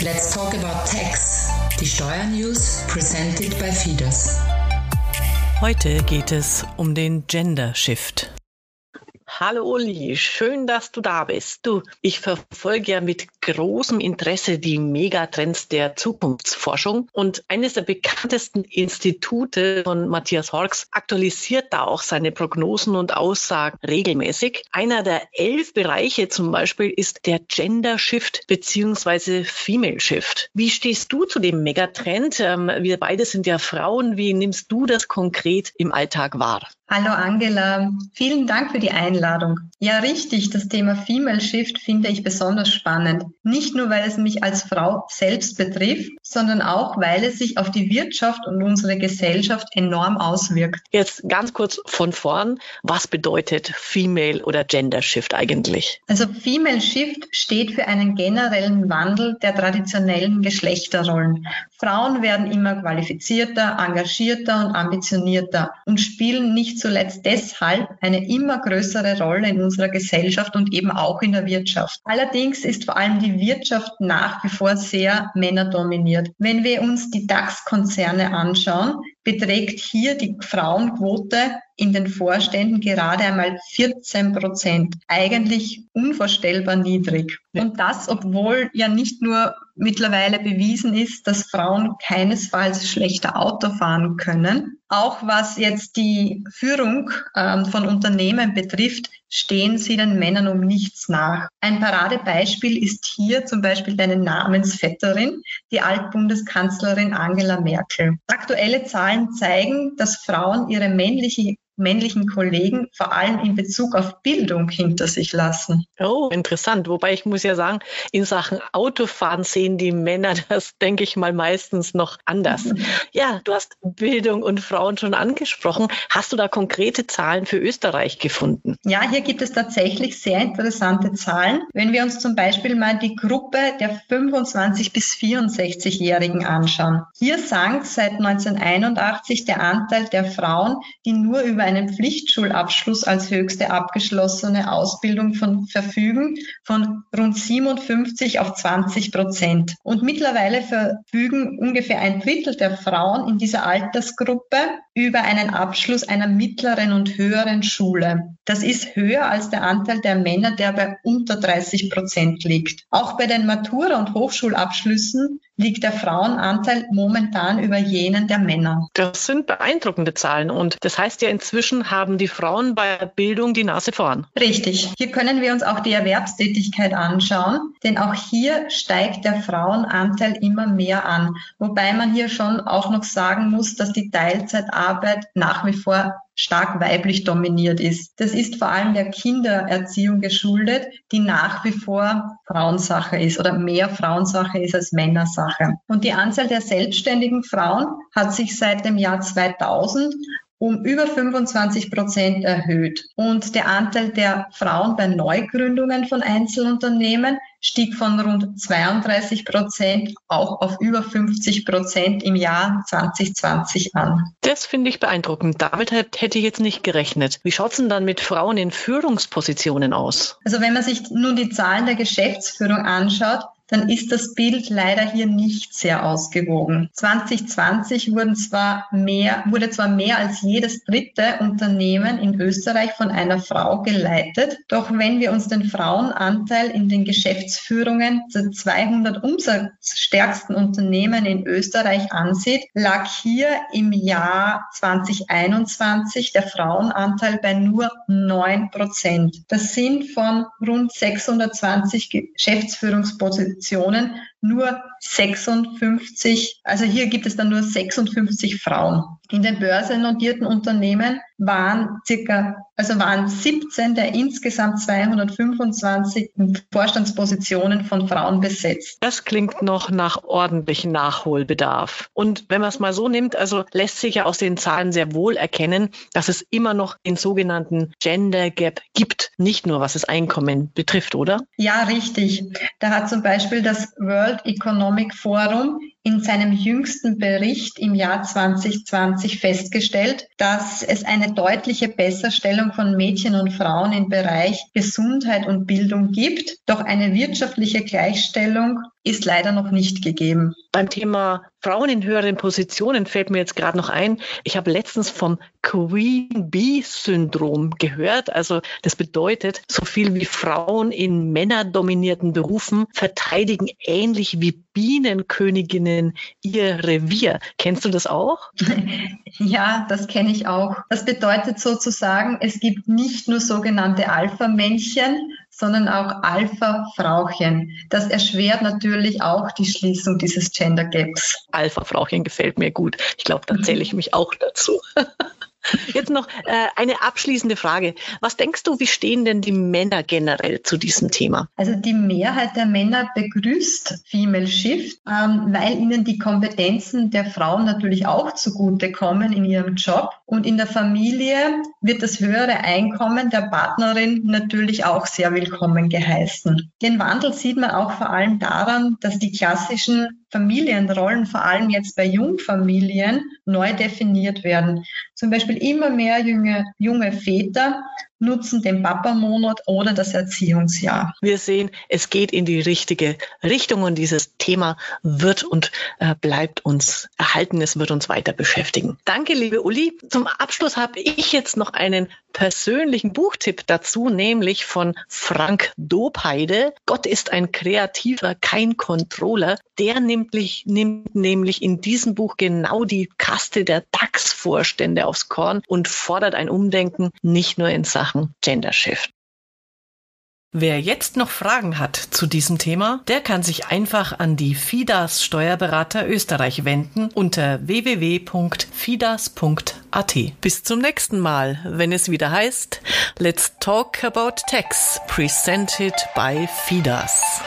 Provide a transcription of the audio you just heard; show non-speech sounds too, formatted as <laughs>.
Let's talk about tax. Die Steuernews presented by Fides. Heute geht es um den Gender Shift. Hallo Uli, schön, dass du da bist. Du, ich verfolge ja mit großem Interesse die Megatrends der Zukunftsforschung und eines der bekanntesten Institute von Matthias Horks aktualisiert da auch seine Prognosen und Aussagen regelmäßig. Einer der elf Bereiche zum Beispiel ist der Gender Shift beziehungsweise Female Shift. Wie stehst du zu dem Megatrend? Ähm, wir beide sind ja Frauen. Wie nimmst du das konkret im Alltag wahr? Hallo Angela, vielen Dank für die Einladung. Ja, richtig, das Thema Female Shift finde ich besonders spannend. Nicht nur, weil es mich als Frau selbst betrifft, sondern auch, weil es sich auf die Wirtschaft und unsere Gesellschaft enorm auswirkt. Jetzt ganz kurz von vorn, was bedeutet Female oder Gender Shift eigentlich? Also Female Shift steht für einen generellen Wandel der traditionellen Geschlechterrollen. Frauen werden immer qualifizierter, engagierter und ambitionierter und spielen nicht zuletzt deshalb eine immer größere Rolle in unserer Gesellschaft und eben auch in der Wirtschaft. Allerdings ist vor allem die Wirtschaft nach wie vor sehr männerdominiert. Wenn wir uns die DAX-Konzerne anschauen, beträgt hier die Frauenquote in den Vorständen gerade einmal 14 Prozent. Eigentlich unvorstellbar niedrig. Und das, obwohl ja nicht nur mittlerweile bewiesen ist, dass Frauen keinesfalls schlechter Auto fahren können. Auch was jetzt die Führung ähm, von Unternehmen betrifft, stehen sie den Männern um nichts nach. Ein Paradebeispiel ist hier zum Beispiel deine Namensvetterin, die Altbundeskanzlerin Angela Merkel. Aktuelle Zahlen zeigen, dass Frauen ihre männliche männlichen Kollegen vor allem in Bezug auf Bildung hinter sich lassen. Oh, interessant. Wobei ich muss ja sagen, in Sachen Autofahren sehen die Männer <laughs> das, denke ich mal, meistens noch anders. <laughs> Ja, du hast Bildung und Frauen schon angesprochen. Hast du da konkrete Zahlen für Österreich gefunden? Ja, hier gibt es tatsächlich sehr interessante Zahlen. Wenn wir uns zum Beispiel mal die Gruppe der 25 bis 64-Jährigen anschauen. Hier sank seit 1981 der Anteil der Frauen, die nur über einen Pflichtschulabschluss als höchste abgeschlossene Ausbildung von verfügen, von rund 57 auf 20 Prozent. Und mittlerweile verfügen ungefähr ein Drittel der Frauen in dieser Altersgruppe über einen Abschluss einer mittleren und höheren Schule. Das ist höher als der Anteil der Männer, der bei unter 30 Prozent liegt. Auch bei den Matura- und Hochschulabschlüssen liegt der Frauenanteil momentan über jenen der Männer. Das sind beeindruckende Zahlen und das heißt ja inzwischen haben die Frauen bei Bildung die Nase vorn. Richtig. Hier können wir uns auch die Erwerbstätigkeit anschauen, denn auch hier steigt der Frauenanteil immer mehr an, wobei man hier schon auch noch sagen muss, dass die Teilzeitarbeit nach wie vor stark weiblich dominiert ist. Das ist vor allem der Kindererziehung geschuldet, die nach wie vor Frauensache ist oder mehr Frauensache ist als Männersache. Und die Anzahl der selbstständigen Frauen hat sich seit dem Jahr 2000 um über 25 Prozent erhöht. Und der Anteil der Frauen bei Neugründungen von Einzelunternehmen stieg von rund 32 Prozent auch auf über 50 Prozent im Jahr 2020 an. Das finde ich beeindruckend. Damit hätte ich jetzt nicht gerechnet. Wie schaut es denn dann mit Frauen in Führungspositionen aus? Also wenn man sich nun die Zahlen der Geschäftsführung anschaut, dann ist das Bild leider hier nicht sehr ausgewogen. 2020 wurden zwar mehr, wurde zwar mehr als jedes dritte Unternehmen in Österreich von einer Frau geleitet, doch wenn wir uns den Frauenanteil in den Geschäftsführungen der 200 umsatzstärksten Unternehmen in Österreich ansieht, lag hier im Jahr 2021 der Frauenanteil bei nur 9 Prozent. Das sind von rund 620 Geschäftsführungspositionen Positionen nur 56, also hier gibt es dann nur 56 Frauen. In den börsennotierten Unternehmen waren circa, also waren 17 der insgesamt 225 Vorstandspositionen von Frauen besetzt. Das klingt noch nach ordentlichem Nachholbedarf. Und wenn man es mal so nimmt, also lässt sich ja aus den Zahlen sehr wohl erkennen, dass es immer noch den sogenannten Gender Gap gibt, nicht nur was das Einkommen betrifft, oder? Ja, richtig. Da hat zum Beispiel das World Economic Forum in seinem jüngsten Bericht im Jahr 2020 festgestellt, dass es eine deutliche Besserstellung von Mädchen und Frauen im Bereich Gesundheit und Bildung gibt, doch eine wirtschaftliche Gleichstellung ist leider noch nicht gegeben. Beim Thema Frauen in höheren Positionen fällt mir jetzt gerade noch ein. Ich habe letztens vom Queen Bee Syndrom gehört. Also das bedeutet, so viel wie Frauen in männerdominierten Berufen verteidigen ähnlich wie Bienenköniginnen ihr Revier. Kennst du das auch? <laughs> Ja, das kenne ich auch. Das bedeutet sozusagen, es gibt nicht nur sogenannte Alpha-Männchen, sondern auch Alpha-Frauchen. Das erschwert natürlich auch die Schließung dieses Gender Gaps. Alpha-Frauchen gefällt mir gut. Ich glaube, da zähle ich mich auch dazu. <laughs> <laughs> Jetzt noch äh, eine abschließende Frage. Was denkst du, wie stehen denn die Männer generell zu diesem Thema? Also die Mehrheit der Männer begrüßt Female Shift, ähm, weil ihnen die Kompetenzen der Frauen natürlich auch zugutekommen in ihrem Job. Und in der Familie wird das höhere Einkommen der Partnerin natürlich auch sehr willkommen geheißen. Den Wandel sieht man auch vor allem daran, dass die klassischen Familienrollen, vor allem jetzt bei Jungfamilien, neu definiert werden. Zum Beispiel immer mehr junge, junge Väter nutzen den Papa-Monat oder das Erziehungsjahr. Wir sehen, es geht in die richtige Richtung und dieses Thema wird und äh, bleibt uns erhalten. Es wird uns weiter beschäftigen. Danke, liebe Uli. Zum Abschluss habe ich jetzt noch einen persönlichen Buchtipp dazu, nämlich von Frank Dobheide. Gott ist ein Kreativer, kein Controller. Der nimmt, nimmt nämlich in diesem Buch genau die Kaste der DAX-Vorstände aufs Korn und fordert ein Umdenken nicht nur in Sachen Gender Shift. Wer jetzt noch Fragen hat zu diesem Thema, der kann sich einfach an die FIDAS Steuerberater Österreich wenden unter www.fidas.at. Bis zum nächsten Mal, wenn es wieder heißt Let's Talk About Tax, presented by FIDAS.